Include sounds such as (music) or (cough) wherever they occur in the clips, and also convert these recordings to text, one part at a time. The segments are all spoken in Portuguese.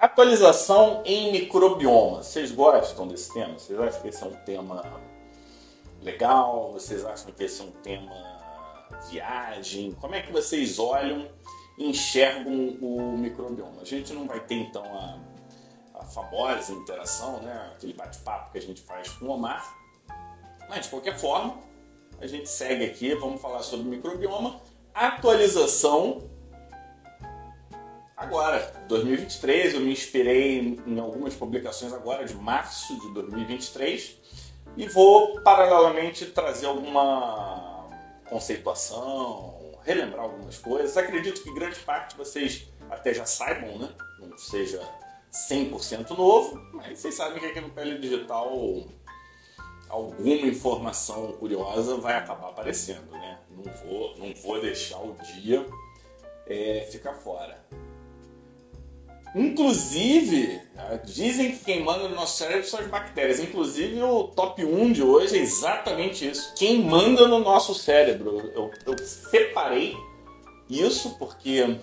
Atualização em microbioma. Vocês gostam desse tema? Vocês acham que esse é um tema legal? Vocês acham que esse é um tema viagem? Como é que vocês olham e enxergam o microbioma? A gente não vai ter então a, a famosa interação, né? aquele bate-papo que a gente faz com o Omar. Mas de qualquer forma, a gente segue aqui, vamos falar sobre microbioma. Atualização agora, 2023. Eu me inspirei em algumas publicações agora de março de 2023 e vou paralelamente trazer alguma conceituação, relembrar algumas coisas. Acredito que grande parte vocês até já saibam, né? Não seja 100% novo, mas vocês sabem que aqui no Pele Digital alguma informação curiosa vai acabar aparecendo, né? Não vou, não vou deixar o dia é, ficar fora. Inclusive, né, dizem que quem manda no nosso cérebro são as bactérias. Inclusive, o top 1 de hoje é exatamente isso. Quem manda no nosso cérebro. Eu, eu separei isso porque.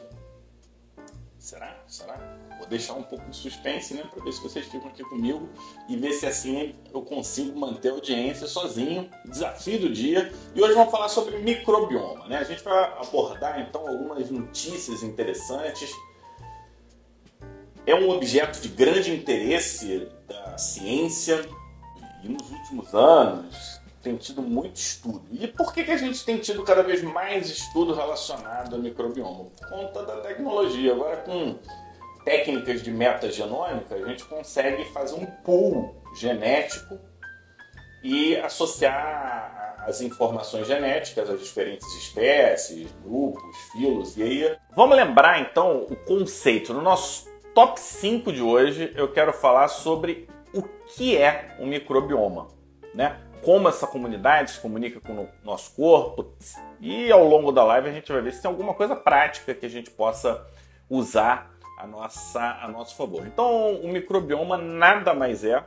Será? Será? Vou deixar um pouco de suspense, né? Para ver se vocês ficam aqui comigo e ver se assim eu consigo manter a audiência sozinho. Desafio do dia. E hoje vamos falar sobre microbioma, né? A gente vai abordar então algumas notícias interessantes é um objeto de grande interesse da ciência e nos últimos anos tem tido muito estudo. E por que, que a gente tem tido cada vez mais estudo relacionado ao microbioma? Por conta da tecnologia. Agora, com técnicas de metagenômica, a gente consegue fazer um pool genético e associar as informações genéticas às diferentes espécies, grupos, filos. E aí, vamos lembrar então o conceito. No nosso top 5 de hoje eu quero falar sobre o que é um microbioma, né? Como essa comunidade se comunica com o nosso corpo e ao longo da live a gente vai ver se tem alguma coisa prática que a gente possa usar a nossa a nosso favor. Então, o microbioma nada mais é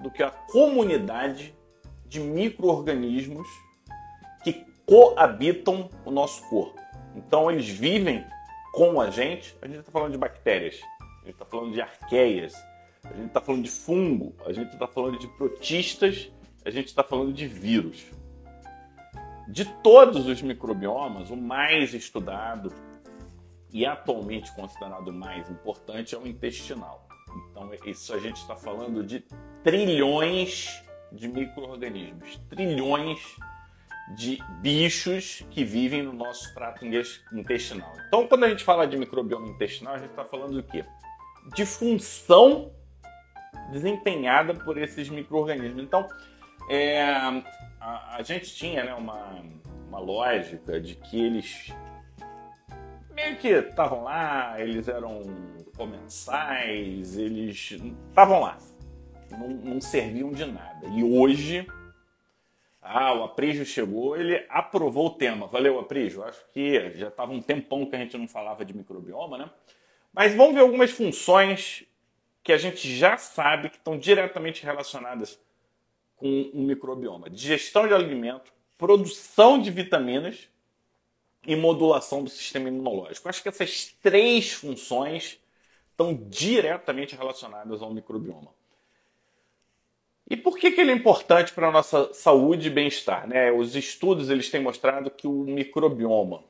do que a comunidade de microorganismos que coabitam o nosso corpo. Então, eles vivem com a gente. A gente está falando de bactérias, a gente está falando de arqueias, a gente está falando de fungo, a gente está falando de protistas, a gente está falando de vírus. De todos os microbiomas, o mais estudado e atualmente considerado mais importante é o intestinal. Então, isso a gente está falando de trilhões de micro-organismos, trilhões de bichos que vivem no nosso trato intestinal. Então, quando a gente fala de microbioma intestinal, a gente está falando do quê? De função desempenhada por esses micro-organismos. Então, é, a, a, gente tinha né, uma, uma lógica de que eles meio que estavam lá, eles eram comensais, eles estavam lá, não, não, serviam de nada. E hoje, ah, o Aprígio chegou, ele aprovou o tema. Valeu, Aprígio. Acho que já estava um tempão que a gente não falava de microbioma, né? Mas vamos ver algumas funções que a gente já sabe que estão diretamente relacionadas com o microbioma: digestão de alimento, produção de vitaminas e modulação do sistema imunológico. Acho que essas três funções estão diretamente relacionadas ao microbioma. E por que, que ele é importante para a nossa saúde e bem-estar? Né? Os estudos eles têm mostrado que o microbioma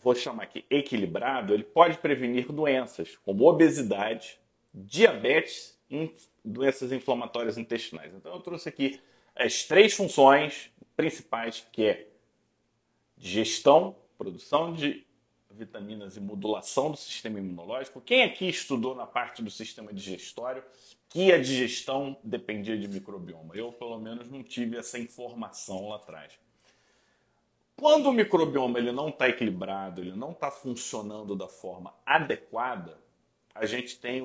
vou chamar aqui equilibrado, ele pode prevenir doenças como obesidade, diabetes e doenças inflamatórias intestinais. Então eu trouxe aqui as três funções principais que é digestão, produção de vitaminas e modulação do sistema imunológico. Quem aqui estudou na parte do sistema digestório que a digestão dependia de microbioma? Eu, pelo menos, não tive essa informação lá atrás. Quando o microbioma ele não está equilibrado, ele não está funcionando da forma adequada, a gente tem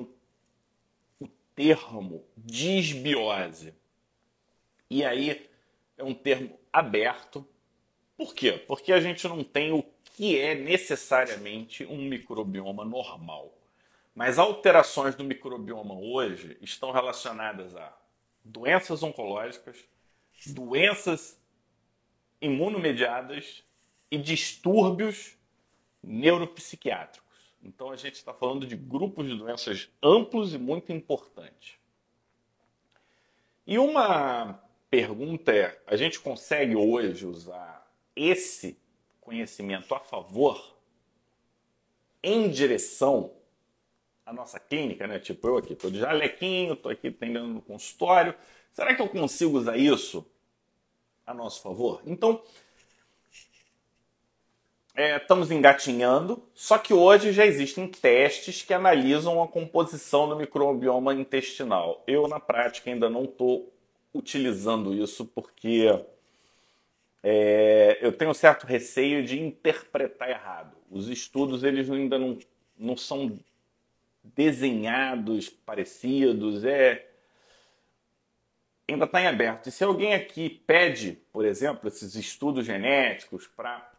o, termo disbiose. E aí é um termo aberto. Por quê? Porque a gente não tem o que é necessariamente um microbioma normal. Mas alterações do microbioma hoje estão relacionadas a doenças oncológicas, doenças imunomediadas e distúrbios neuropsiquiátricos. Então a gente está falando de grupos de doenças amplos e muito importantes. E uma pergunta é: a gente consegue hoje usar esse conhecimento a favor em direção à nossa clínica, né? Tipo, eu aqui estou de jalequinho, estou aqui atendendo no consultório. Será que eu consigo usar isso a nosso favor? Então, é, estamos engatinhando, só que hoje já existem testes que analisam a composição do microbioma intestinal. Eu, na prática, ainda não estou utilizando isso porque é, eu tenho um certo receio de interpretar errado. Os estudos eles ainda não, não são desenhados, parecidos, é ainda está em aberto. E se alguém aqui pede, por exemplo, esses estudos genéticos para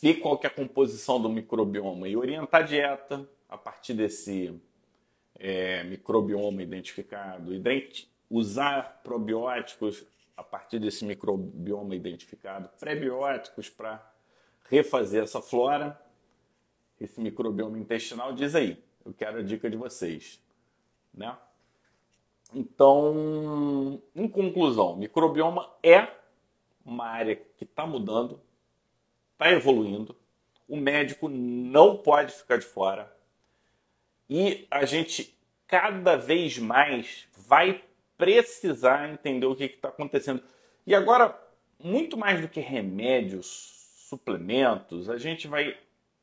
ver qual que é a composição do microbioma e orientar a dieta a partir desse é, microbioma identificado usar probióticos a partir desse microbioma identificado, prebióticos para refazer essa flora, esse microbioma intestinal, diz aí, eu quero a dica de vocês, né? Então, em conclusão, microbioma é uma área que está mudando, está evoluindo. O médico não pode ficar de fora. E a gente cada vez mais vai precisar entender o que está acontecendo. E agora, muito mais do que remédios, suplementos, a gente vai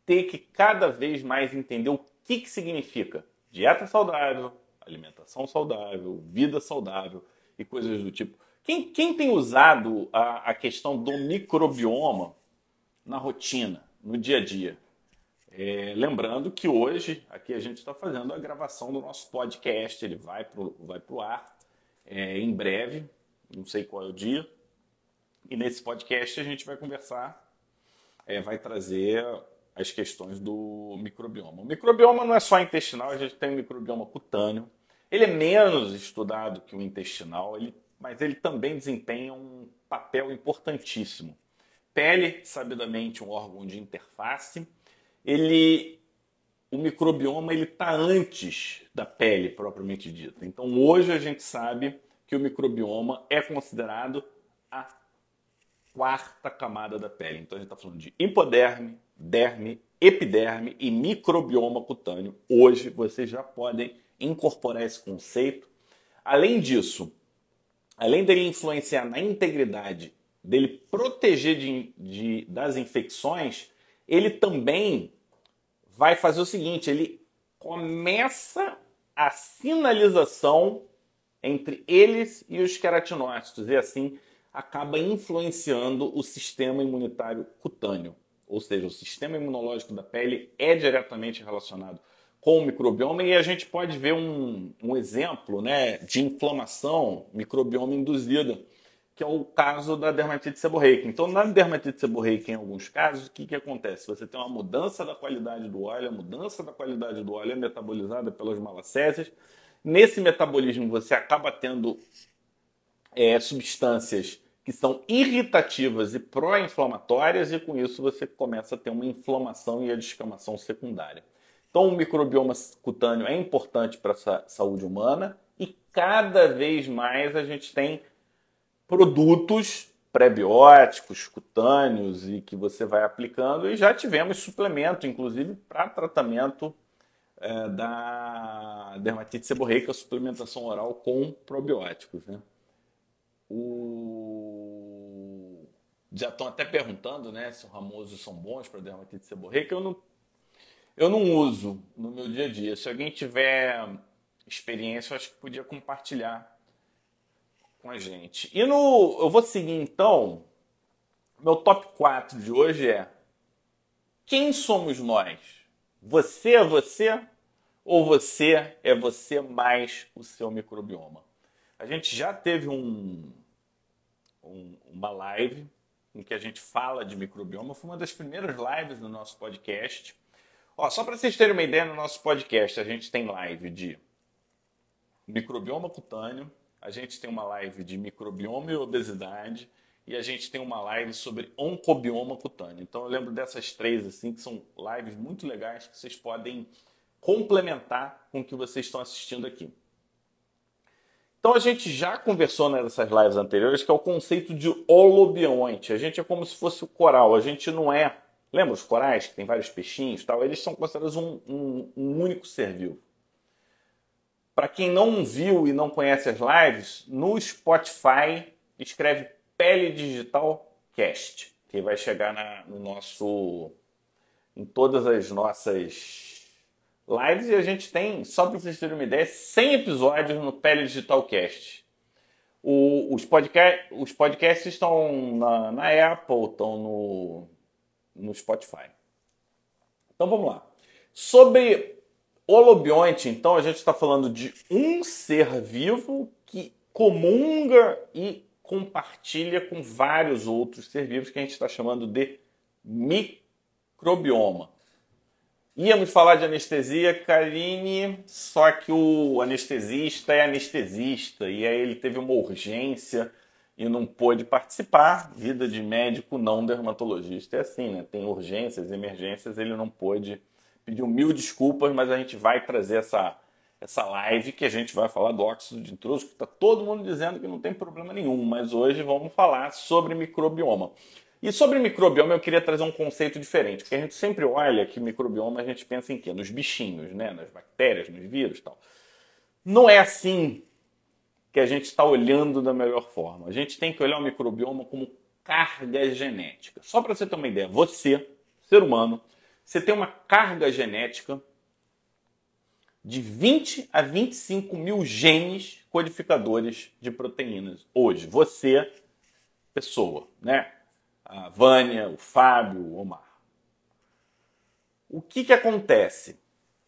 ter que cada vez mais entender o que, que significa dieta saudável, alimentação saudável, vida saudável e coisas do tipo. Quem, quem tem usado a, a questão do microbioma na rotina, no dia a dia. É, lembrando que hoje aqui a gente está fazendo a gravação do nosso podcast, ele vai para o vai pro ar é, em breve, não sei qual é o dia. E nesse podcast a gente vai conversar, é, vai trazer as questões do microbioma. O microbioma não é só intestinal, a gente tem o microbioma cutâneo. Ele é menos estudado que o intestinal, ele, mas ele também desempenha um papel importantíssimo pele, sabidamente um órgão de interface. Ele, o microbioma ele está antes da pele propriamente dita. Então hoje a gente sabe que o microbioma é considerado a quarta camada da pele. Então a gente está falando de hipoderme, derme, epiderme e microbioma cutâneo. Hoje vocês já podem incorporar esse conceito. Além disso, além dele influenciar na integridade dele proteger de, de, das infecções, ele também vai fazer o seguinte: ele começa a sinalização entre eles e os queratinócitos, e assim acaba influenciando o sistema imunitário cutâneo. Ou seja, o sistema imunológico da pele é diretamente relacionado com o microbioma e a gente pode ver um, um exemplo né, de inflamação microbioma induzida que é o caso da dermatite seborreica. Então, na dermatite seborreica, em alguns casos, o que, que acontece? Você tem uma mudança da qualidade do óleo, a mudança da qualidade do óleo é metabolizada pelas malacésias. Nesse metabolismo, você acaba tendo é, substâncias que são irritativas e pró-inflamatórias, e com isso você começa a ter uma inflamação e a descamação secundária. Então, o microbioma cutâneo é importante para a saúde humana e cada vez mais a gente tem produtos prebióticos, cutâneos e que você vai aplicando. E já tivemos suplemento, inclusive, para tratamento é, da dermatite seborreica, suplementação oral com probióticos. Né? O... Já estão até perguntando né, se os ramosos são bons para dermatite seborreica. Eu não, eu não uso no meu dia a dia. Se alguém tiver experiência, eu acho que podia compartilhar com a gente. E no. Eu vou seguir então. Meu top 4 de hoje é: Quem somos nós? Você é você? Ou você é você mais o seu microbioma? A gente já teve um, um, uma live em que a gente fala de microbioma. Foi uma das primeiras lives do nosso podcast. Ó, só para vocês terem uma ideia, no nosso podcast a gente tem live de microbioma cutâneo, a gente tem uma live de microbioma e obesidade e a gente tem uma live sobre oncobioma cutâneo. Então eu lembro dessas três assim que são lives muito legais que vocês podem complementar com o que vocês estão assistindo aqui. Então a gente já conversou nessas lives anteriores que é o conceito de holobionte. A gente é como se fosse o coral, a gente não é. Lembra os corais que tem vários peixinhos tal? Eles são considerados um, um, um único ser vivo. Para quem não viu e não conhece as lives, no Spotify escreve Pele Digital Cast, que vai chegar na, no nosso em todas as nossas lives e a gente tem, só para vocês terem uma ideia, 100 episódios no Pele Digital Cast. O, os, podcast, os podcasts estão na, na Apple, estão no, no Spotify. Então vamos lá. Sobre holobionte, então, a gente está falando de um ser vivo que comunga e compartilha com vários outros ser vivos que a gente está chamando de microbioma. Íamos falar de anestesia, Karine, só que o anestesista é anestesista e aí ele teve uma urgência e não pôde participar. Vida de médico não dermatologista é assim, né? Tem urgências, emergências, ele não pôde. Pediu mil desculpas, mas a gente vai trazer essa essa live que a gente vai falar do óxido de intruso, que está todo mundo dizendo que não tem problema nenhum, mas hoje vamos falar sobre microbioma. E sobre microbioma eu queria trazer um conceito diferente, porque a gente sempre olha que microbioma a gente pensa em quê? Nos bichinhos, né? nas bactérias, nos vírus tal. Não é assim que a gente está olhando da melhor forma. A gente tem que olhar o microbioma como carga genética. Só para você ter uma ideia, você, ser humano, você tem uma carga genética de 20 a 25 mil genes codificadores de proteínas. Hoje, você, pessoa, né? A Vânia, o Fábio, o Omar. O que, que acontece?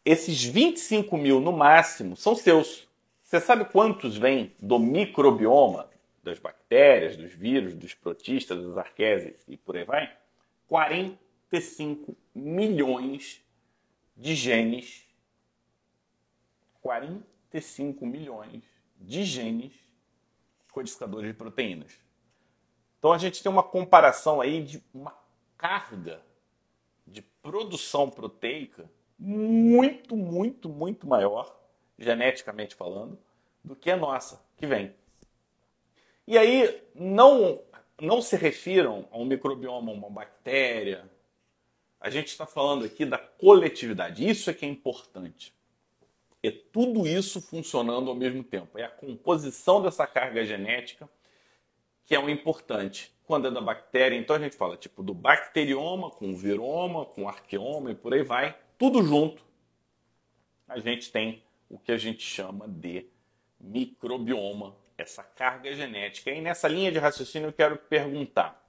Esses 25 mil no máximo são seus. Você sabe quantos vêm do microbioma, das bactérias, dos vírus, dos protistas, das arquésias e por aí vai? 45 milhões de genes 45 milhões de genes codificadores de proteínas. Então a gente tem uma comparação aí de uma carga de produção proteica muito, muito, muito maior, geneticamente falando, do que a nossa, que vem. E aí não, não se refiram a um microbioma, uma bactéria. A gente está falando aqui da coletividade. Isso é que é importante. É tudo isso funcionando ao mesmo tempo. É a composição dessa carga genética que é o importante. Quando é da bactéria, então a gente fala tipo do bacterioma com viroma, com arqueoma e por aí vai, tudo junto. A gente tem o que a gente chama de microbioma, essa carga genética. E nessa linha de raciocínio eu quero perguntar: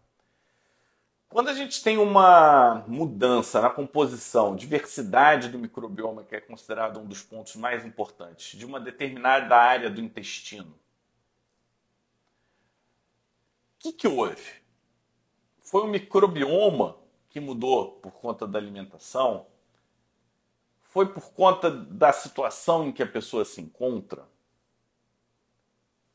quando a gente tem uma mudança na composição, diversidade do microbioma, que é considerado um dos pontos mais importantes, de uma determinada área do intestino, o que, que houve? Foi o microbioma que mudou por conta da alimentação? Foi por conta da situação em que a pessoa se encontra?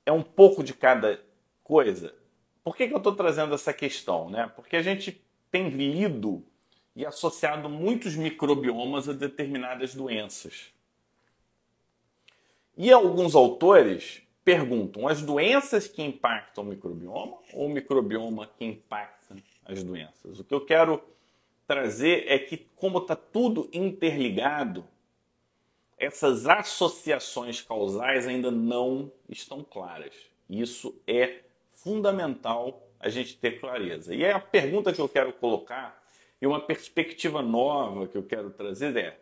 É um pouco de cada coisa? Por que, que eu estou trazendo essa questão? Né? Porque a gente tem lido e associado muitos microbiomas a determinadas doenças. E alguns autores perguntam: as doenças que impactam o microbioma ou o microbioma que impacta as doenças? O que eu quero trazer é que, como está tudo interligado, essas associações causais ainda não estão claras. Isso é fundamental a gente ter clareza. E a pergunta que eu quero colocar e uma perspectiva nova que eu quero trazer é: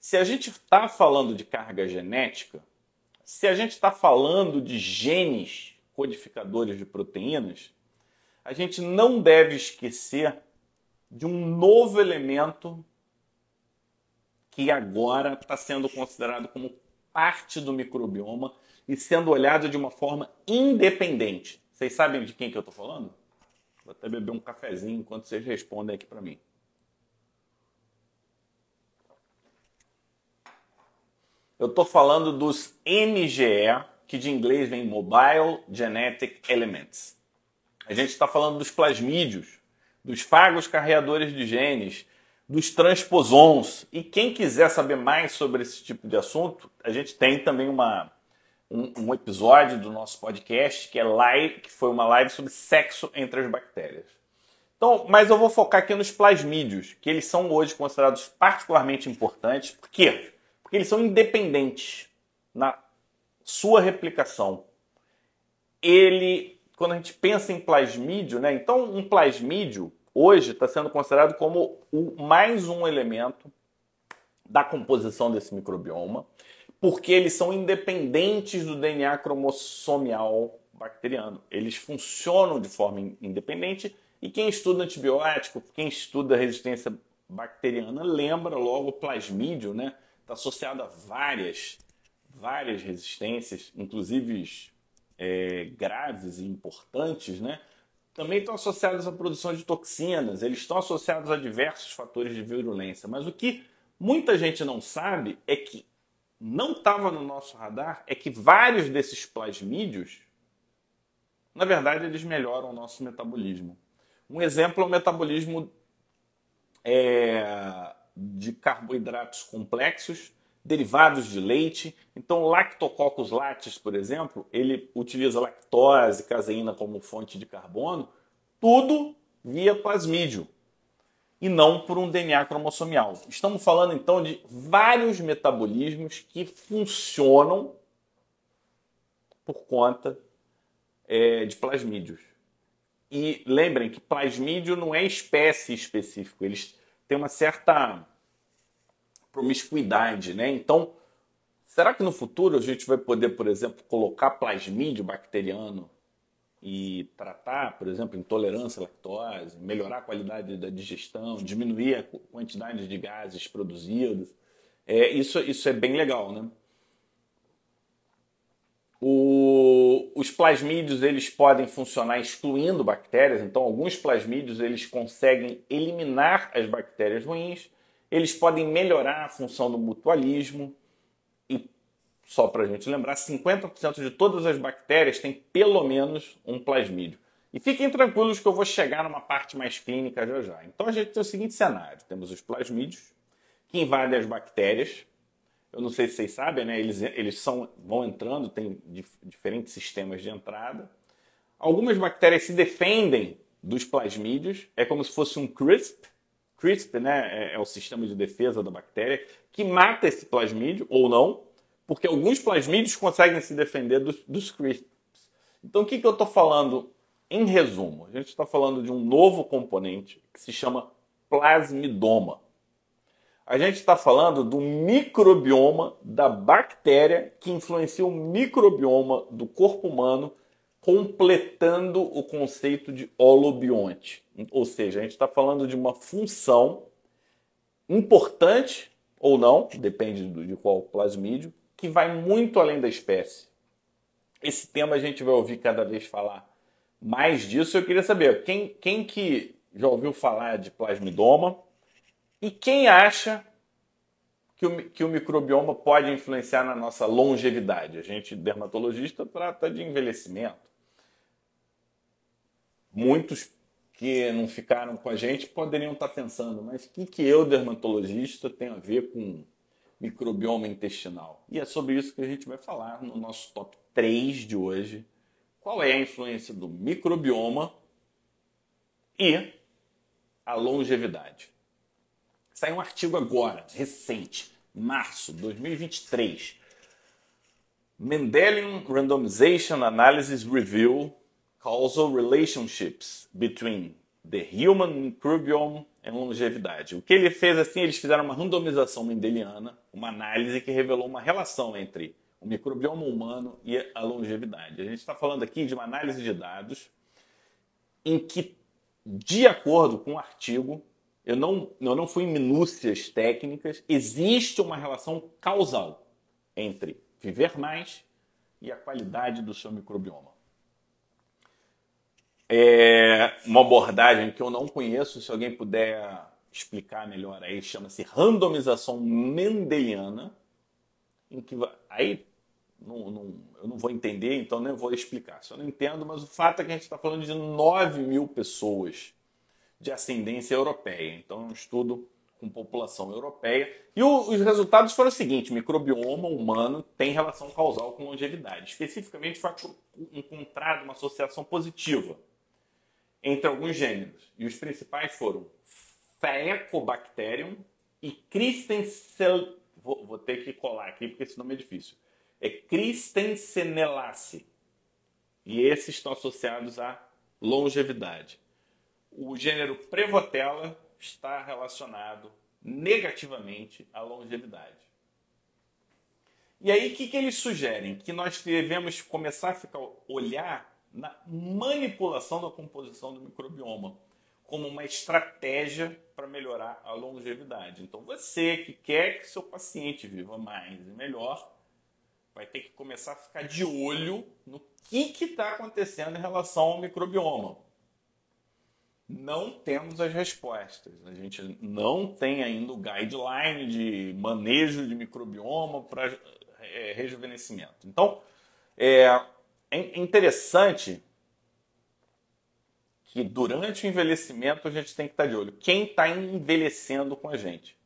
se a gente está falando de carga genética, se a gente está falando de genes codificadores de proteínas, a gente não deve esquecer de um novo elemento que agora está sendo considerado como parte do microbioma e sendo olhado de uma forma independente. Vocês sabem de quem que eu estou falando? Vou até beber um cafezinho enquanto vocês respondem aqui para mim. Eu estou falando dos MGE, que de inglês vem Mobile Genetic Elements. A gente está falando dos plasmídios, dos fagos carreadores de genes, dos transposons. E quem quiser saber mais sobre esse tipo de assunto, a gente tem também uma, um, um, episódio do nosso podcast que é live, que foi uma live sobre sexo entre as bactérias. Então, mas eu vou focar aqui nos plasmídios, que eles são hoje considerados particularmente importantes. Por quê? Porque eles são independentes na sua replicação. Ele, quando a gente pensa em plasmídio, né? Então, um plasmídio hoje está sendo considerado como o, mais um elemento da composição desse microbioma, porque eles são independentes do DNA cromossomial bacteriano. Eles funcionam de forma independente e quem estuda antibiótico, quem estuda resistência bacteriana, lembra logo o plasmídio, né? Está associado a várias, várias resistências, inclusive é, graves e importantes, né? Também estão associados à produção de toxinas, eles estão associados a diversos fatores de virulência. Mas o que muita gente não sabe é que não estava no nosso radar é que vários desses plasmídios, na verdade, eles melhoram o nosso metabolismo. Um exemplo é o metabolismo é, de carboidratos complexos derivados de leite. Então, Lactococcus lattes, por exemplo, ele utiliza lactose, caseína como fonte de carbono, tudo via plasmídio e não por um DNA cromossomial. Estamos falando então de vários metabolismos que funcionam por conta é, de plasmídios. E lembrem que plasmídio não é espécie específico, eles têm uma certa promiscuidade, né? Então, será que no futuro a gente vai poder, por exemplo, colocar plasmídio bacteriano e tratar, por exemplo, intolerância à lactose, melhorar a qualidade da digestão, diminuir a quantidade de gases produzidos? É, isso, isso é bem legal, né? O, os plasmídios eles podem funcionar excluindo bactérias, então alguns plasmídios eles conseguem eliminar as bactérias ruins eles podem melhorar a função do mutualismo e, só para a gente lembrar, 50% de todas as bactérias têm pelo menos um plasmídio. E fiquem tranquilos que eu vou chegar numa parte mais clínica já já. Então a gente tem o seguinte cenário: temos os plasmídios que invadem as bactérias. Eu não sei se vocês sabem, né? Eles, eles são, vão entrando, tem dif diferentes sistemas de entrada. Algumas bactérias se defendem dos plasmídios, é como se fosse um CRISP, CRISP né, é, é o sistema de defesa da bactéria, que mata esse plasmídio ou não, porque alguns plasmídios conseguem se defender dos, dos CRISPs. Então, o que, que eu estou falando em resumo? A gente está falando de um novo componente que se chama plasmidoma. A gente está falando do microbioma da bactéria que influencia o microbioma do corpo humano completando o conceito de holobionte. Ou seja, a gente está falando de uma função importante ou não, depende de qual plasmídio, que vai muito além da espécie. Esse tema a gente vai ouvir cada vez falar mais disso. Eu queria saber, quem, quem que já ouviu falar de plasmidoma e quem acha que o, que o microbioma pode influenciar na nossa longevidade? A gente, dermatologista, trata de envelhecimento muitos que não ficaram com a gente poderiam estar pensando, mas o que, que eu, dermatologista, tenho a ver com microbioma intestinal? E é sobre isso que a gente vai falar no nosso top 3 de hoje. Qual é a influência do microbioma e a longevidade? Saiu um artigo agora, recente, março de 2023. Mendelian Randomization Analysis Review causal relationships between the human microbiome and longevidade. O que ele fez assim, eles fizeram uma randomização mendeliana, uma análise que revelou uma relação entre o microbioma humano e a longevidade. A gente está falando aqui de uma análise de dados em que, de acordo com o artigo, eu não, eu não fui em minúcias técnicas, existe uma relação causal entre viver mais e a qualidade do seu microbioma. É uma abordagem que eu não conheço, se alguém puder explicar melhor aí, chama-se randomização mendeliana, em que aí não, não, eu não vou entender, então nem vou explicar. Se eu não entendo, mas o fato é que a gente está falando de 9 mil pessoas de ascendência europeia. Então é um estudo com população europeia. E o, os resultados foram os seguintes: microbioma humano tem relação causal com longevidade. Especificamente, foi encontrada uma associação positiva entre alguns gêneros. E os principais foram Faecobacterium e Christensen. Vou, vou, ter que colar aqui porque esse nome é difícil. É Christensenelace. E esses estão associados à longevidade. O gênero Prevotella está relacionado negativamente à longevidade. E aí, o que, que eles sugerem? Que nós devemos começar a ficar, olhar na manipulação da composição do microbioma como uma estratégia para melhorar a longevidade. Então, você que quer que seu paciente viva mais e melhor, vai ter que começar a ficar de olho no que está acontecendo em relação ao microbioma não temos as respostas. A gente não tem ainda o guideline de manejo de microbioma para é, rejuvenescimento. Então, é, é interessante que durante o envelhecimento a gente tem que estar de olho. Quem está envelhecendo com a gente?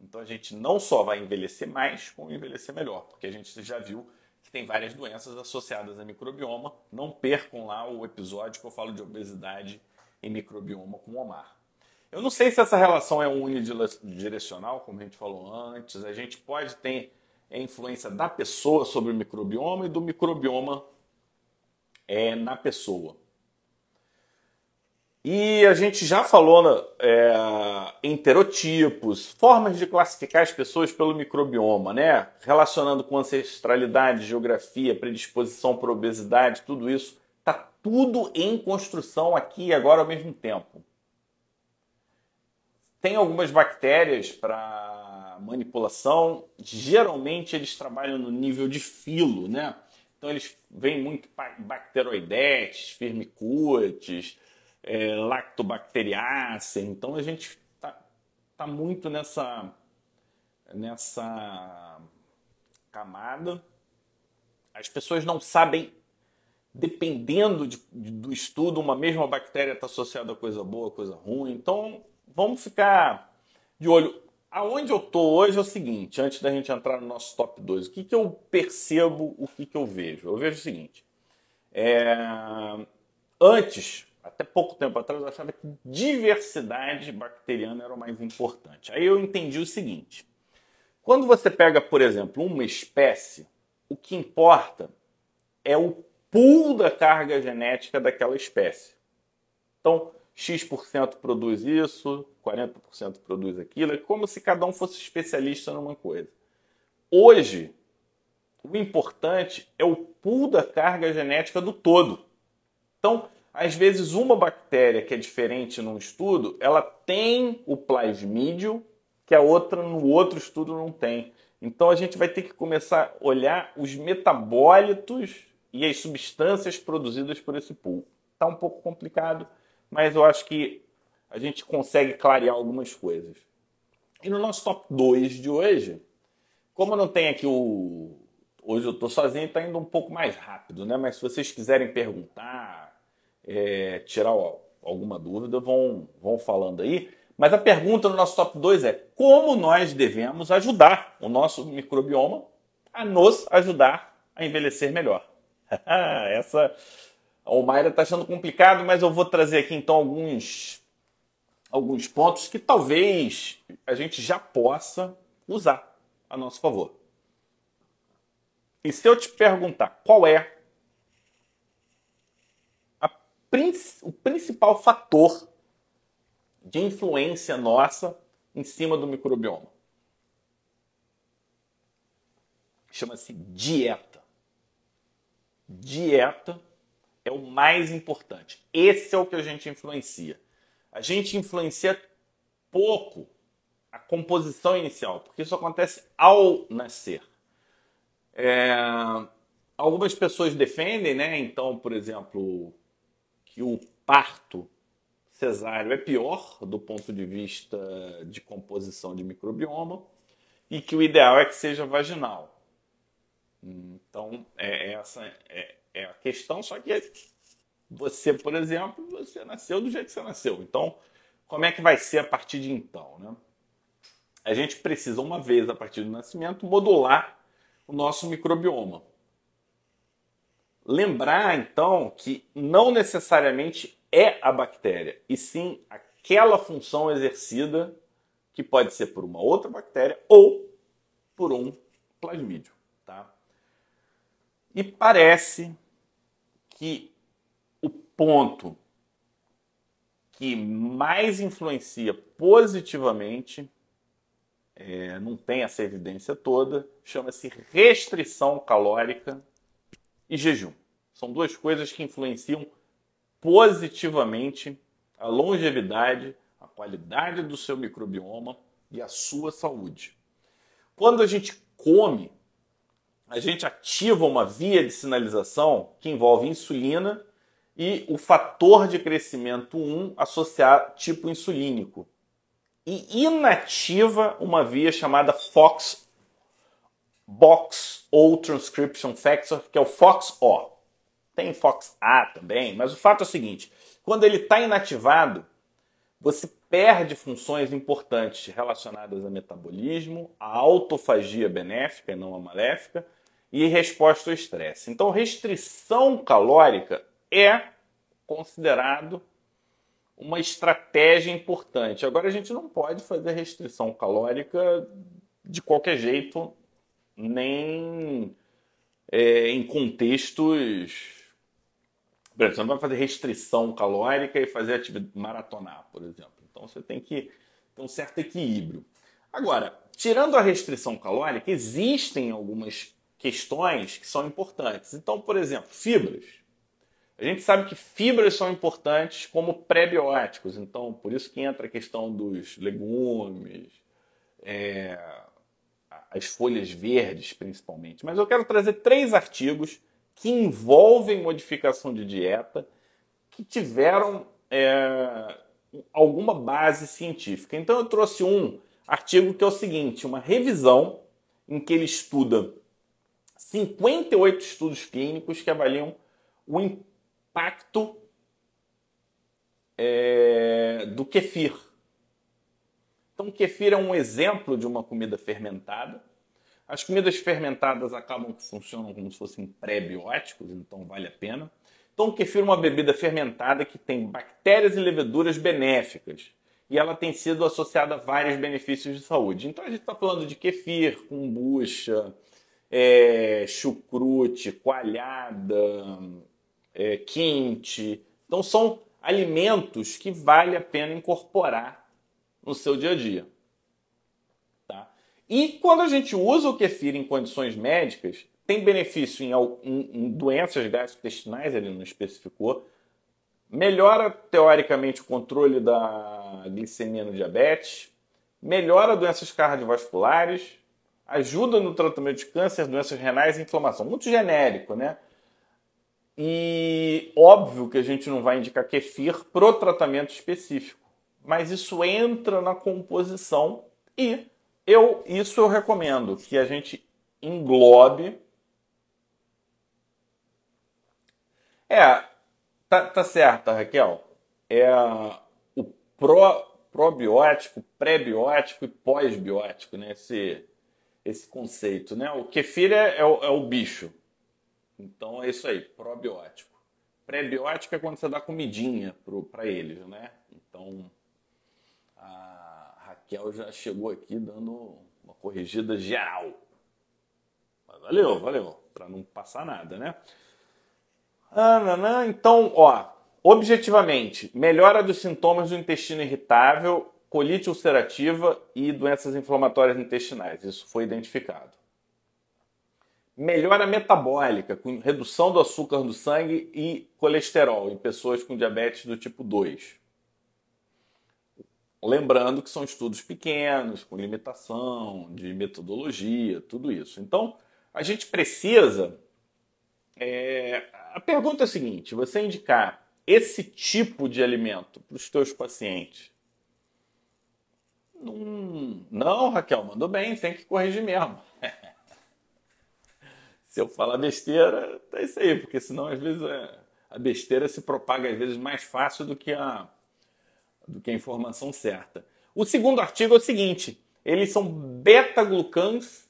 Então a gente não só vai envelhecer mais, como envelhecer melhor, porque a gente já viu que tem várias doenças associadas a microbioma. Não percam lá o episódio que eu falo de obesidade em microbioma com o Omar. Eu não sei se essa relação é unidirecional, como a gente falou antes. A gente pode ter influência da pessoa sobre o microbioma e do microbioma é, na pessoa. E a gente já falou é, em terotipos, formas de classificar as pessoas pelo microbioma, né? Relacionando com ancestralidade, geografia, predisposição para obesidade, tudo isso tudo em construção aqui e agora ao mesmo tempo. Tem algumas bactérias para manipulação, geralmente eles trabalham no nível de filo, né? Então eles vêm muito bacteroidetes, firmicutes, é. Então a gente está tá muito nessa, nessa camada. As pessoas não sabem dependendo de, de, do estudo, uma mesma bactéria está associada a coisa boa, coisa ruim. Então, vamos ficar de olho. Aonde eu estou hoje é o seguinte, antes da gente entrar no nosso top 2, o que, que eu percebo, o que, que eu vejo? Eu vejo o seguinte, é... antes, até pouco tempo atrás, eu achava que diversidade bacteriana era o mais importante. Aí eu entendi o seguinte, quando você pega, por exemplo, uma espécie, o que importa é o pool da carga genética daquela espécie. Então, X% produz isso, 40% produz aquilo, é como se cada um fosse especialista numa coisa. Hoje, o importante é o pool da carga genética do todo. Então, às vezes, uma bactéria que é diferente num estudo, ela tem o plasmídio que a outra no outro estudo não tem. Então, a gente vai ter que começar a olhar os metabólitos e as substâncias produzidas por esse pool. Está um pouco complicado, mas eu acho que a gente consegue clarear algumas coisas. E no nosso top 2 de hoje, como não tenho aqui o. Hoje eu estou sozinho, está indo um pouco mais rápido, né? Mas se vocês quiserem perguntar, é, tirar alguma dúvida, vão, vão falando aí. Mas a pergunta no nosso top 2 é: como nós devemos ajudar o nosso microbioma a nos ajudar a envelhecer melhor? (laughs) Essa. O Mayra está achando complicado, mas eu vou trazer aqui então alguns, alguns pontos que talvez a gente já possa usar a nosso favor. E se eu te perguntar qual é a, o principal fator de influência nossa em cima do microbioma? Chama-se dieta dieta é o mais importante. Esse é o que a gente influencia. A gente influencia pouco a composição inicial, porque isso acontece ao nascer. É, algumas pessoas defendem, né? Então, por exemplo, que o parto cesáreo é pior do ponto de vista de composição de microbioma e que o ideal é que seja vaginal. Então, é, essa é, é a questão, só que você, por exemplo, você nasceu do jeito que você nasceu. Então, como é que vai ser a partir de então? Né? A gente precisa, uma vez a partir do nascimento, modular o nosso microbioma. Lembrar, então, que não necessariamente é a bactéria, e sim aquela função exercida que pode ser por uma outra bactéria ou por um plasmídio. Tá? E parece que o ponto que mais influencia positivamente, é, não tem essa evidência toda, chama-se restrição calórica e jejum. São duas coisas que influenciam positivamente a longevidade, a qualidade do seu microbioma e a sua saúde. Quando a gente come, a gente ativa uma via de sinalização que envolve insulina e o fator de crescimento 1 associado tipo insulínico. E inativa uma via chamada FOX Box ou Transcription Factor, que é o FOXO. Tem FOXA também, mas o fato é o seguinte: quando ele está inativado, você perde funções importantes relacionadas a metabolismo, a autofagia benéfica e não a maléfica, e resposta ao estresse. Então, restrição calórica é considerado uma estratégia importante. Agora, a gente não pode fazer restrição calórica de qualquer jeito, nem é, em contextos. Por exemplo, você não vai fazer restrição calórica e fazer atividade maratonar, por exemplo. Então, você tem que ter um certo equilíbrio. Agora, tirando a restrição calórica, existem algumas questões que são importantes. Então, por exemplo, fibras. A gente sabe que fibras são importantes como pré-bióticos, então por isso que entra a questão dos legumes, é, as folhas verdes principalmente. Mas eu quero trazer três artigos que envolvem modificação de dieta que tiveram é, alguma base científica. Então eu trouxe um artigo que é o seguinte, uma revisão em que ele estuda 58 estudos clínicos que avaliam o impacto é, do kefir. Então, o kefir é um exemplo de uma comida fermentada. As comidas fermentadas acabam que funcionam como se fossem pré-bióticos, então vale a pena. Então, o kefir é uma bebida fermentada que tem bactérias e leveduras benéficas. E ela tem sido associada a vários benefícios de saúde. Então, a gente está falando de kefir, kombucha, é, chucrute, coalhada, é, quente. Então são alimentos que vale a pena incorporar no seu dia a dia. Tá? E quando a gente usa o kefir em condições médicas, tem benefício em, em, em doenças gastrointestinais, ele não especificou, melhora teoricamente o controle da glicemia no diabetes, melhora doenças cardiovasculares, ajuda no tratamento de câncer, doenças renais e inflamação. Muito genérico, né? E óbvio que a gente não vai indicar kefir pro tratamento específico, mas isso entra na composição e eu isso eu recomendo que a gente englobe. É, tá, tá certa, Raquel. É o probiótico, pré-biótico e pós-biótico, né? Esse, esse conceito, né? O kefir é, é, o, é o bicho. Então é isso aí, probiótico. Pré-biótico é quando você dá comidinha para eles, né? Então a Raquel já chegou aqui dando uma corrigida geral. Mas valeu, valeu, para não passar nada, né? Ah, então, ó, objetivamente, melhora dos sintomas do intestino irritável colite ulcerativa e doenças inflamatórias intestinais. Isso foi identificado. Melhora metabólica, com redução do açúcar do sangue e colesterol em pessoas com diabetes do tipo 2. Lembrando que são estudos pequenos, com limitação de metodologia, tudo isso. Então, a gente precisa. É... A pergunta é a seguinte: você indicar esse tipo de alimento para os seus pacientes não, não, Raquel, mandou bem, tem que corrigir mesmo. (laughs) Se eu falar besteira, é isso aí, porque senão às vezes é, a besteira se propaga às vezes mais fácil do que a, do que a informação certa. O segundo artigo é o seguinte: eles são beta-glucans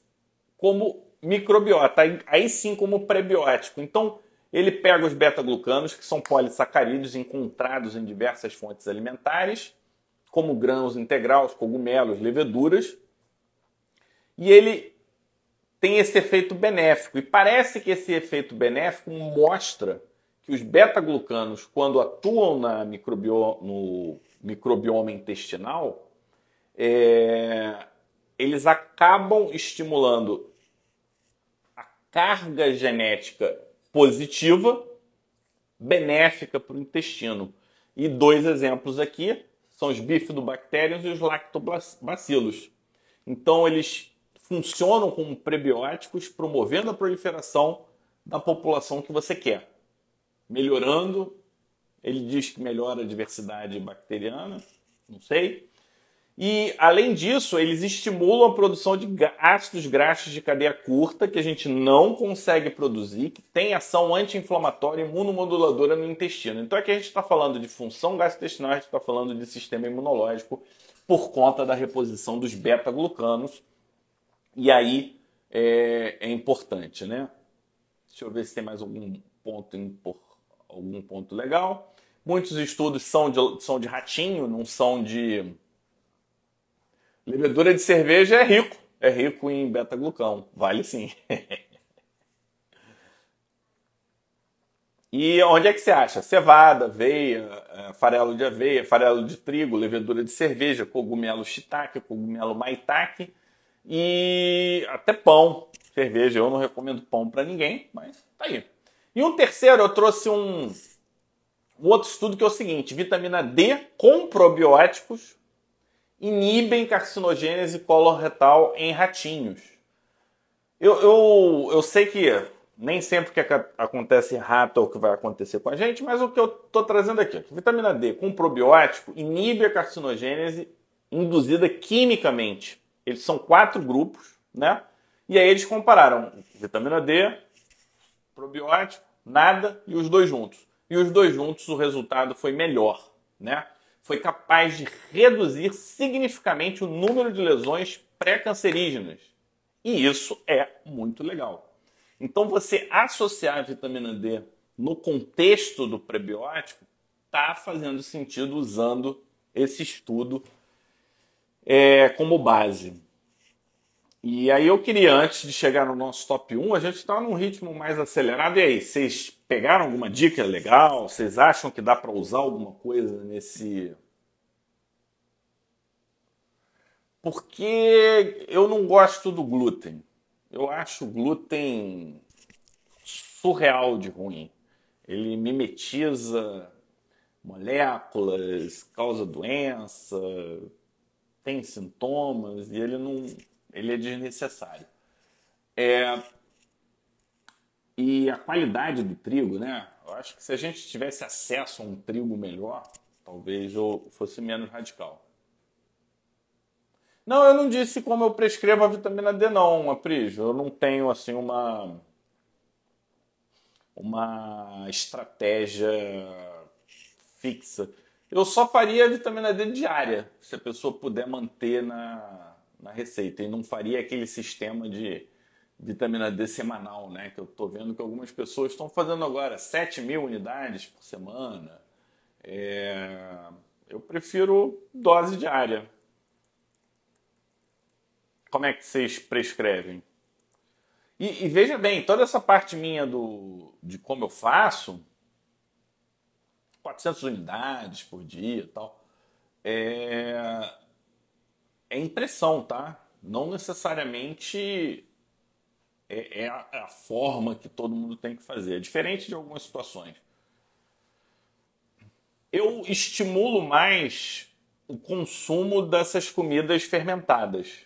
como microbiota, aí sim como prebiótico. Então, ele pega os beta-glucanos, que são polissacarídeos encontrados em diversas fontes alimentares, como grãos integrais, cogumelos, leveduras, e ele tem esse efeito benéfico. E parece que esse efeito benéfico mostra que os beta-glucanos, quando atuam na no microbioma intestinal, é, eles acabam estimulando a carga genética positiva, benéfica para o intestino. E dois exemplos aqui são os bifidobactérios e os lactobacilos. Então, eles funcionam como prebióticos, promovendo a proliferação da população que você quer, melhorando. Ele diz que melhora a diversidade bacteriana, não sei, e, além disso, eles estimulam a produção de ácidos graxos de cadeia curta, que a gente não consegue produzir, que tem ação anti-inflamatória e imunomoduladora no intestino. Então, aqui a gente está falando de função gastrointestinal, a gente está falando de sistema imunológico, por conta da reposição dos beta-glucanos. E aí é, é, importante, né? Deixa eu ver se tem mais algum ponto, algum ponto legal. Muitos estudos são de, são de ratinho, não são de Levedura de cerveja é rico. É rico em beta-glucão. Vale sim. (laughs) e onde é que você acha? Cevada, aveia, é, farelo de aveia, farelo de trigo, levedura de cerveja, cogumelo shiitake, cogumelo maitake e até pão, cerveja. Eu não recomendo pão para ninguém, mas tá aí. E um terceiro, eu trouxe um, um outro estudo que é o seguinte: vitamina D com probióticos inibem carcinogênese coloretal em ratinhos. Eu, eu, eu sei que nem sempre que acontece rato é o que vai acontecer com a gente, mas o que eu estou trazendo aqui, que vitamina D com probiótico inibe a carcinogênese induzida quimicamente. Eles são quatro grupos, né? E aí eles compararam vitamina D, probiótico, nada e os dois juntos. E os dois juntos o resultado foi melhor, né? Foi capaz de reduzir significativamente o número de lesões pré-cancerígenas. E isso é muito legal. Então, você associar a vitamina D no contexto do prebiótico está fazendo sentido usando esse estudo é, como base. E aí eu queria, antes de chegar no nosso top 1, a gente está num ritmo mais acelerado. E aí, vocês pegaram alguma dica legal? Vocês acham que dá para usar alguma coisa nesse. Porque eu não gosto do glúten. Eu acho o glúten surreal de ruim. Ele mimetiza moléculas, causa doença, tem sintomas e ele não ele é desnecessário. É, e a qualidade do trigo, né? Eu acho que se a gente tivesse acesso a um trigo melhor, talvez eu fosse menos radical. Não, eu não disse como eu prescrevo a vitamina D, não, Apris. Eu não tenho assim uma uma estratégia fixa. Eu só faria a vitamina D diária, se a pessoa puder manter na, na receita e não faria aquele sistema de vitamina D semanal, né? Que eu estou vendo que algumas pessoas estão fazendo agora 7 mil unidades por semana. É... Eu prefiro dose diária. Como é que vocês prescrevem? E, e, veja bem, toda essa parte minha do, de como eu faço, 400 unidades por dia e tal, é, é impressão, tá? Não necessariamente é, é, a, é, a, forma que todo mundo tem que fazer. É diferente de algumas situações. Eu estimulo mais o consumo dessas comidas fermentadas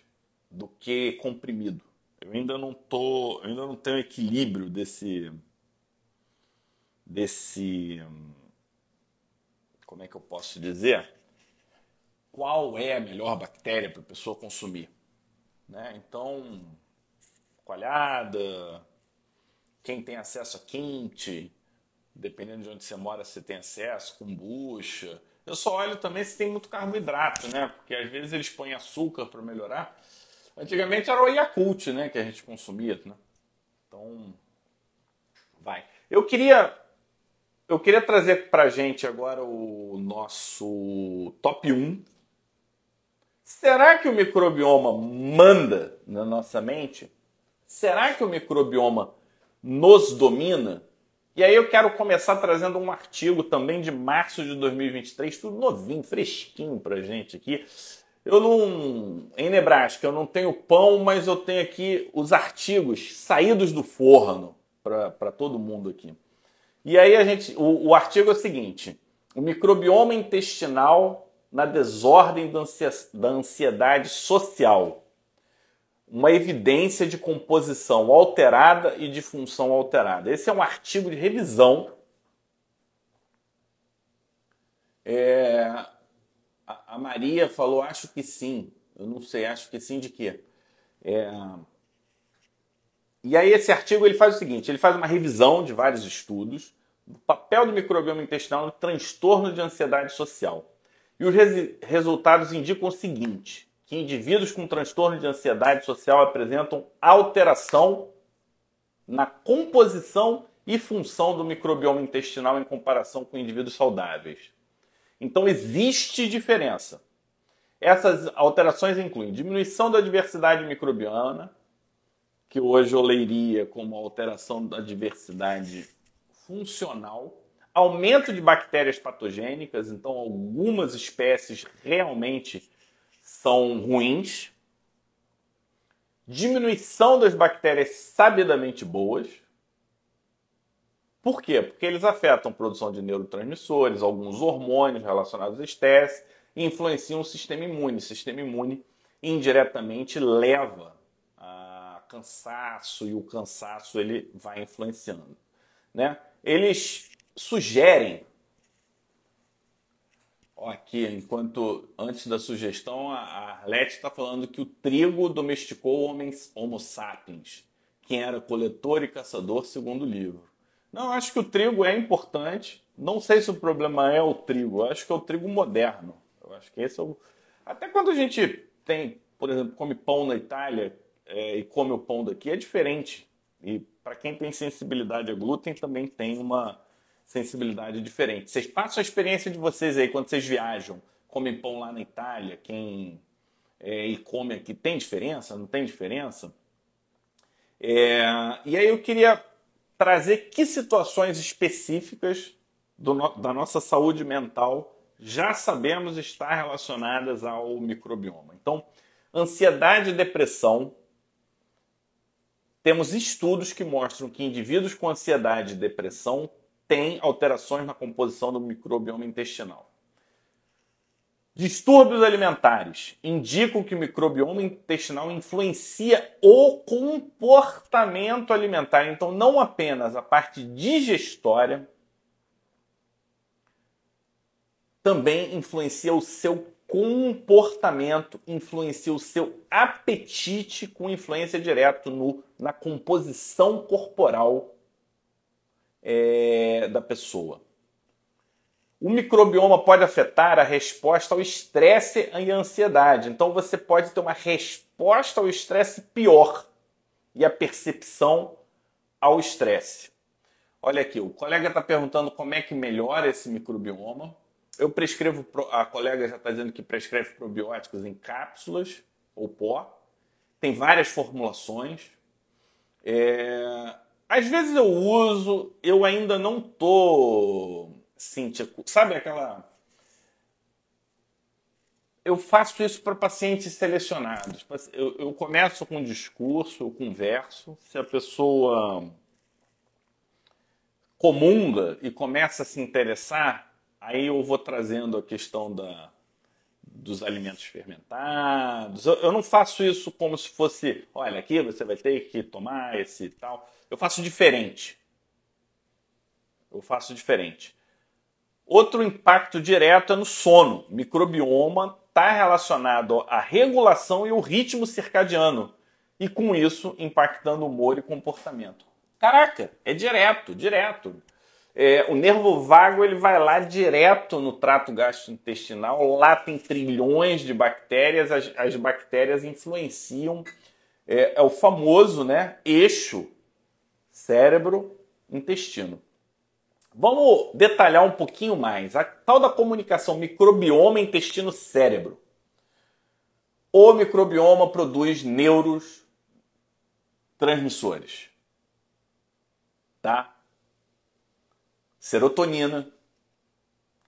do que comprimido. Eu ainda não tô, ainda não tenho equilíbrio desse desse como é que eu posso dizer? qual é a melhor bactéria para a pessoa consumir. Né? Então, coalhada, quem tem acesso a quente, dependendo de onde você mora, você tem acesso, kombucha. Eu só olho também se tem muito carboidrato, né? Porque às vezes eles põem açúcar para melhorar. Antigamente era o Yakult, né, que a gente consumia, né? Então, vai. Eu queria eu queria trazer pra gente agora o nosso top 1. Será que o microbioma manda na nossa mente? Será que o microbioma nos domina? E aí eu quero começar trazendo um artigo também de março de 2023, tudo novinho, fresquinho pra gente aqui. Eu não. Em Nebraska, eu não tenho pão, mas eu tenho aqui os artigos saídos do forno para todo mundo aqui. E aí a gente. O, o artigo é o seguinte: o microbioma intestinal na desordem da ansiedade social uma evidência de composição alterada e de função alterada. Esse é um artigo de revisão. É, a Maria falou, acho que sim. Eu não sei, acho que sim de quê? É, e aí esse artigo ele faz o seguinte, ele faz uma revisão de vários estudos do papel do microbioma intestinal no transtorno de ansiedade social. E os res resultados indicam o seguinte: que indivíduos com transtorno de ansiedade social apresentam alteração na composição e função do microbioma intestinal em comparação com indivíduos saudáveis. Então existe diferença. Essas alterações incluem diminuição da diversidade microbiana, que hoje eu leiria como alteração da diversidade funcional, aumento de bactérias patogênicas, então algumas espécies realmente são ruins, diminuição das bactérias sabidamente boas. Por quê? Porque eles afetam a produção de neurotransmissores, alguns hormônios relacionados ao estresse e influenciam o sistema imune. O sistema imune indiretamente leva a cansaço e o cansaço ele vai influenciando, né? Eles sugerem aqui, enquanto antes da sugestão, a Arlete está falando que o trigo domesticou homens homo sapiens, quem era coletor e caçador, segundo o livro. Não, acho que o trigo é importante. Não sei se o problema é o trigo, acho que é o trigo moderno. Eu acho que esse é o. Até quando a gente tem, por exemplo, come pão na Itália é, e come o pão daqui, é diferente. E para quem tem sensibilidade a glúten, também tem uma, sensibilidade diferente. Vocês passam a experiência de vocês aí quando vocês viajam, comem pão lá na Itália, quem é, e come aqui, tem diferença? Não tem diferença? É, e aí eu queria trazer que situações específicas do, da nossa saúde mental já sabemos estar relacionadas ao microbioma. Então, ansiedade e depressão. Temos estudos que mostram que indivíduos com ansiedade e depressão tem alterações na composição do microbioma intestinal. Distúrbios alimentares indicam que o microbioma intestinal influencia o comportamento alimentar. Então, não apenas a parte digestória, também influencia o seu comportamento, influencia o seu apetite, com influência direta na composição corporal é, da pessoa. O microbioma pode afetar a resposta ao estresse e à ansiedade. Então você pode ter uma resposta ao estresse pior e a percepção ao estresse. Olha aqui, o colega está perguntando como é que melhora esse microbioma. Eu prescrevo, a colega já está dizendo que prescreve probióticos em cápsulas ou pó. Tem várias formulações. É, às vezes eu uso, eu ainda não tô Cíntia, sabe aquela eu faço isso para pacientes selecionados. Eu, eu, começo com um discurso, eu converso. Se a pessoa comunga e começa a se interessar, aí eu vou trazendo a questão da, dos alimentos fermentados. Eu, eu, não faço isso como se fosse, olha, aqui você vai ter que tomar esse tal. Eu faço diferente. Eu faço diferente. Outro impacto direto é no sono. Microbioma está relacionado à regulação e o ritmo circadiano, e com isso impactando humor e comportamento. Caraca, é direto, direto. É, o nervo vago ele vai lá direto no trato gastrointestinal, lá tem trilhões de bactérias, as, as bactérias influenciam, é, é o famoso né, eixo cérebro-intestino. Vamos detalhar um pouquinho mais. A tal da comunicação microbioma intestino-cérebro. O microbioma produz neurotransmissores. Tá? Serotonina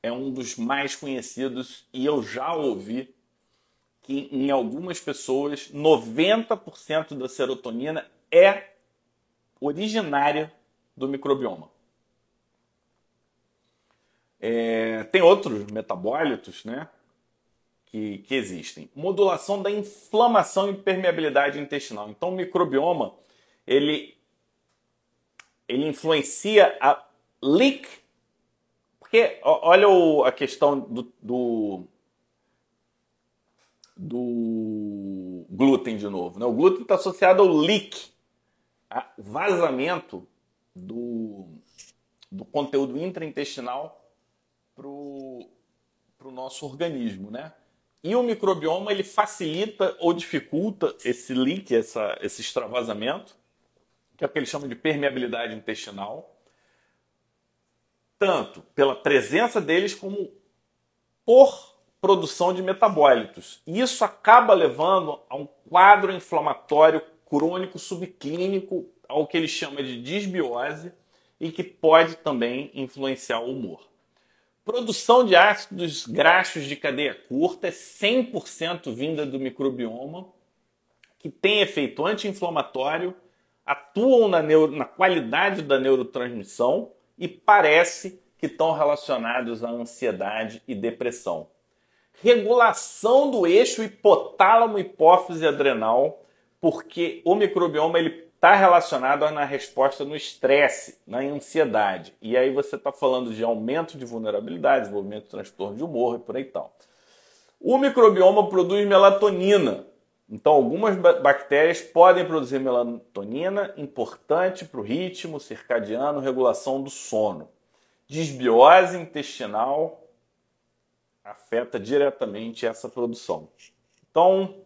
é um dos mais conhecidos e eu já ouvi que em algumas pessoas 90% da serotonina é originária do microbioma. É, tem outros metabólitos né, que, que existem. Modulação da inflamação e permeabilidade intestinal. Então o microbioma ele, ele influencia a leak. Porque olha o, a questão do, do, do, glúten de novo. Né? O glúten está associado ao leak, a vazamento do, do conteúdo intraintestinal para o nosso organismo. Né? E o microbioma ele facilita ou dificulta esse leak, essa, esse extravasamento, que é o que ele chama de permeabilidade intestinal tanto pela presença deles como por produção de metabólitos. Isso acaba levando a um quadro inflamatório crônico subclínico, ao que ele chama de disbiose, e que pode também influenciar o humor. Produção de ácidos graxos de cadeia curta é 100% vinda do microbioma, que tem efeito anti-inflamatório, atuam na, neuro, na qualidade da neurotransmissão e parece que estão relacionados à ansiedade e depressão. Regulação do eixo hipotálamo, hipófise adrenal, porque o microbioma ele está relacionado na resposta no estresse, na ansiedade. E aí você está falando de aumento de vulnerabilidade, desenvolvimento de transtorno de humor e por aí tal. O microbioma produz melatonina, então, algumas bactérias podem produzir melatonina, importante para o ritmo circadiano, regulação do sono. Disbiose intestinal afeta diretamente essa produção. Então,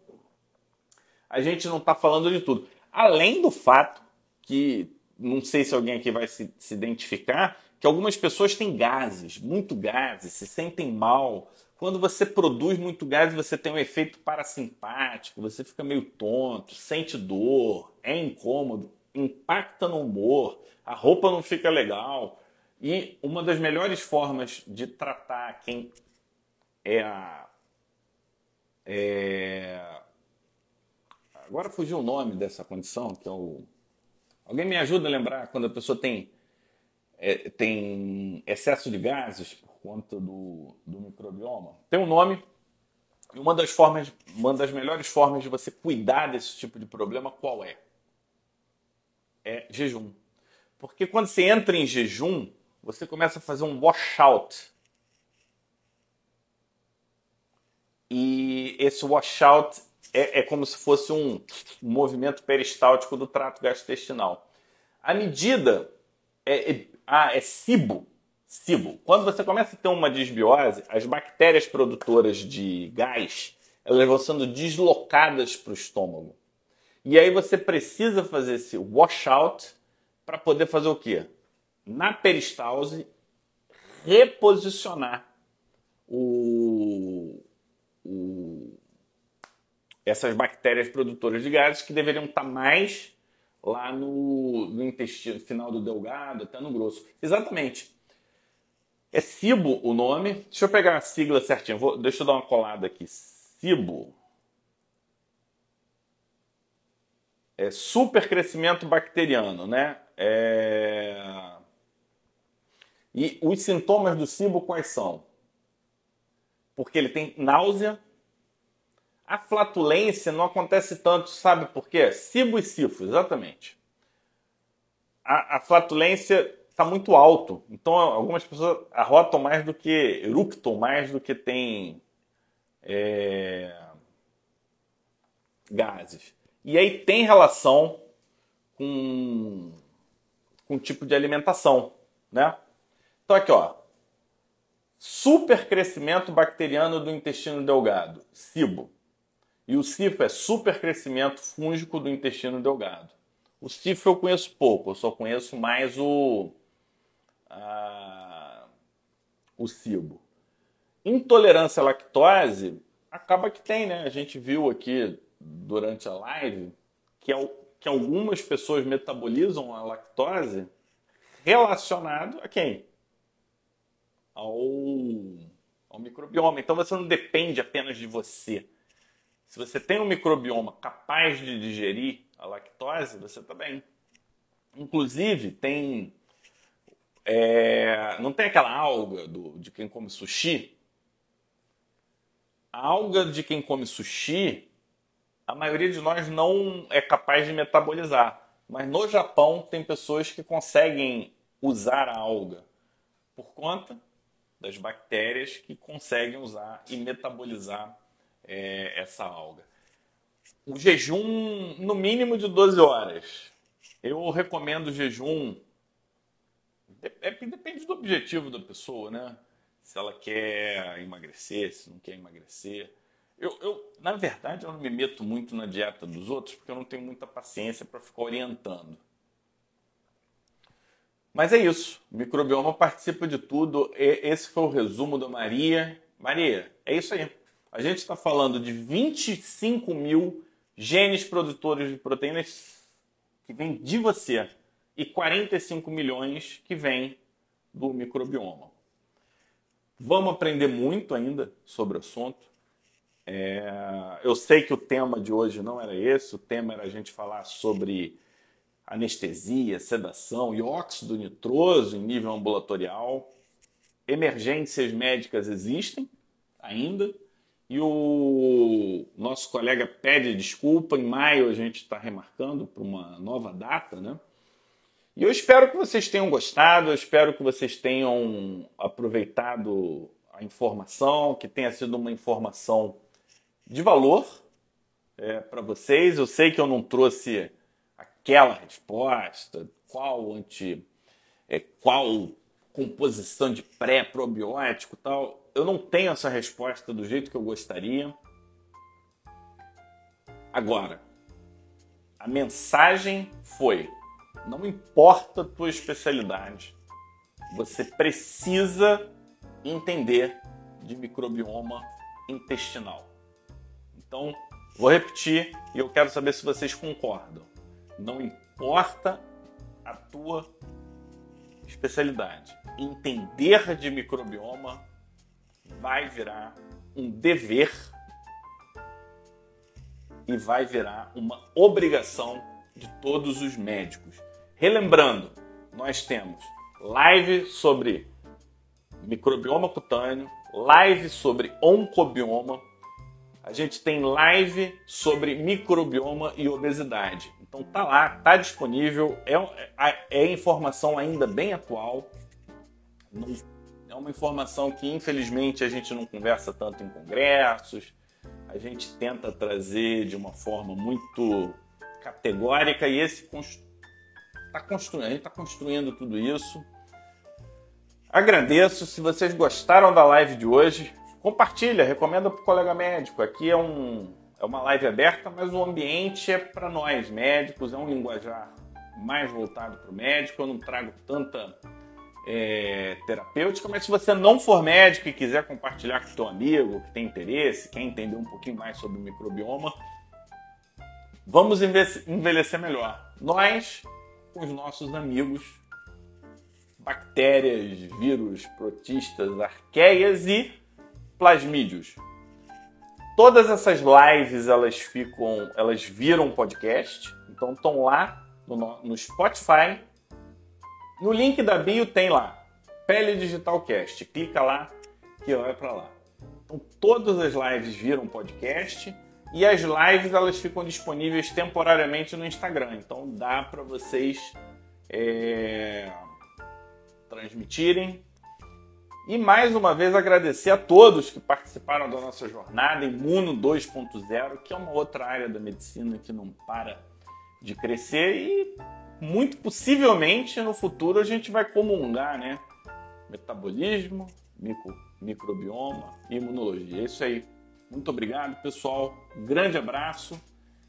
a gente não está falando de tudo. Além do fato que, não sei se alguém aqui vai se, se identificar, que algumas pessoas têm gases, muito gases, se sentem mal, quando você produz muito gás, você tem um efeito parasimpático, você fica meio tonto, sente dor, é incômodo, impacta no humor, a roupa não fica legal. E uma das melhores formas de tratar quem é a. É... Agora fugiu o nome dessa condição, que é o. Alguém me ajuda a lembrar quando a pessoa tem, é, tem excesso de gases conta do, do microbioma. Tem um nome. E uma das formas, uma das melhores formas de você cuidar desse tipo de problema, qual é? É jejum. Porque quando você entra em jejum, você começa a fazer um washout. E esse washout é, é como se fosse um, movimento peristáltico do trato gastrointestinal. A medida é, é, ah, é SIBO, SIBO. Quando você começa a ter uma disbiose, as bactérias produtoras de gás elas vão sendo deslocadas para o estômago. E aí você precisa fazer esse washout para poder fazer o quê? Na peristalse, reposicionar o, o, essas bactérias produtoras de gases que deveriam estar mais lá no, no intestino final do delgado, até no grosso. Exatamente. É CIBO o nome. Deixa eu pegar a sigla certinho. Vou, deixa eu dar uma colada aqui. CIBO. É supercrescimento bacteriano, né? É... E os sintomas do cibo quais são? Porque ele tem náusea. A flatulência não acontece tanto, sabe por quê? Cibo e sifo, exatamente. A, a flatulência está muito alto. Então algumas pessoas arrotam mais do que eructam mais do que tem é, gases. E aí tem relação com com o tipo de alimentação, né? Então aqui, ó, super crescimento bacteriano do intestino delgado, SIBO. E o SIFO é super crescimento fúngico do intestino delgado. O SIFO eu conheço pouco, eu só conheço mais o a, o SIBO. Intolerância à lactose acaba que tem, né? A gente viu aqui durante a live que, que algumas pessoas metabolizam a lactose relacionado a quem? Ao, ao microbioma. Então você não depende apenas de você. Se você tem um microbioma capaz de digerir a lactose, você está bem. Inclusive, tem. É, não tem aquela alga do, de quem come sushi? A alga de quem come sushi, a maioria de nós não é capaz de metabolizar. Mas no Japão tem pessoas que conseguem usar a alga por conta das bactérias que conseguem usar e metabolizar é, essa alga. O jejum no mínimo de 12 horas. Eu recomendo o jejum. É, depende do objetivo da pessoa, né? Se ela quer emagrecer, se não quer emagrecer. Eu, eu, na verdade, eu não me meto muito na dieta dos outros porque eu não tenho muita paciência para ficar orientando. Mas é isso. O microbioma participa de tudo. Esse foi o resumo da Maria. Maria, é isso aí. A gente está falando de 25 mil genes produtores de proteínas que vêm de você e 45 milhões que vêm do microbioma. Vamos aprender muito ainda sobre o assunto. É, eu sei que o tema de hoje não era esse, o tema era a gente falar sobre anestesia, sedação e óxido nitroso em nível ambulatorial. Emergências médicas existem ainda, e o nosso colega pede desculpa. Em maio a gente está remarcando para uma nova data, né? E eu espero que vocês tenham gostado, eu espero que vocês tenham aproveitado a informação, que tenha sido uma informação de valor é, para vocês. Eu sei que eu não trouxe aquela resposta, qual anti, é, qual composição de pré-probiótico tal eu não tenho essa resposta do jeito que eu gostaria. Agora, a mensagem foi: não importa a tua especialidade, você precisa entender de microbioma intestinal. Então, vou repetir e eu quero saber se vocês concordam. Não importa a tua especialidade, entender de microbioma vai virar um dever e vai virar uma obrigação de todos os médicos. Relembrando, nós temos live sobre microbioma cutâneo, live sobre oncobioma, a gente tem live sobre microbioma e obesidade. Então tá lá, tá disponível, é, é, é informação ainda bem atual. É uma informação que infelizmente a gente não conversa tanto em congressos, a gente tenta trazer de uma forma muito categórica e esse tá construindo, a gente está construindo tudo isso. Agradeço se vocês gostaram da live de hoje. Compartilha, recomenda para o colega médico. Aqui é, um, é uma live aberta, mas o ambiente é para nós médicos, é um linguajar mais voltado para o médico. Eu não trago tanta é, terapêutica, mas se você não for médico e quiser compartilhar com seu amigo que tem interesse, quer entender um pouquinho mais sobre o microbioma, vamos envelhecer melhor. Nós, com os nossos amigos, bactérias, vírus, protistas, arqueias e plasmídeos. Todas essas lives elas ficam, elas viram podcast, então estão lá no, no Spotify no link da bio tem lá, Pele Digital Cast. Clica lá que vai para lá. Então todas as lives viram podcast e as lives elas ficam disponíveis temporariamente no Instagram. Então dá para vocês é, transmitirem. E mais uma vez agradecer a todos que participaram da nossa jornada Imuno 2.0, que é uma outra área da medicina que não para de crescer e muito possivelmente no futuro a gente vai comungar, né? Metabolismo, micro, microbioma, imunologia. É isso aí. Muito obrigado, pessoal. grande abraço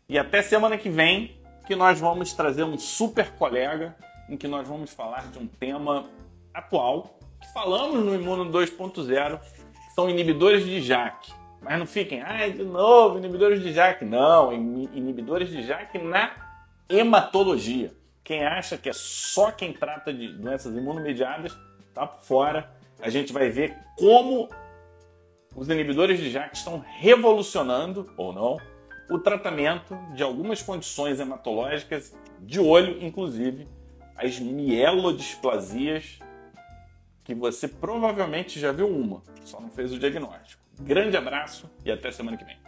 e até semana que vem, que nós vamos trazer um super colega em que nós vamos falar de um tema atual que falamos no Imuno 2.0, que são inibidores de JAK. Mas não fiquem, ah, de novo, inibidores de JAK. Não, inibidores de JAK na hematologia. Quem acha que é só quem trata de doenças imunomediadas, tá por fora. A gente vai ver como os inibidores de JAK estão revolucionando, ou não, o tratamento de algumas condições hematológicas, de olho, inclusive, as mielodisplasias, que você provavelmente já viu uma, só não fez o diagnóstico. Grande abraço e até semana que vem.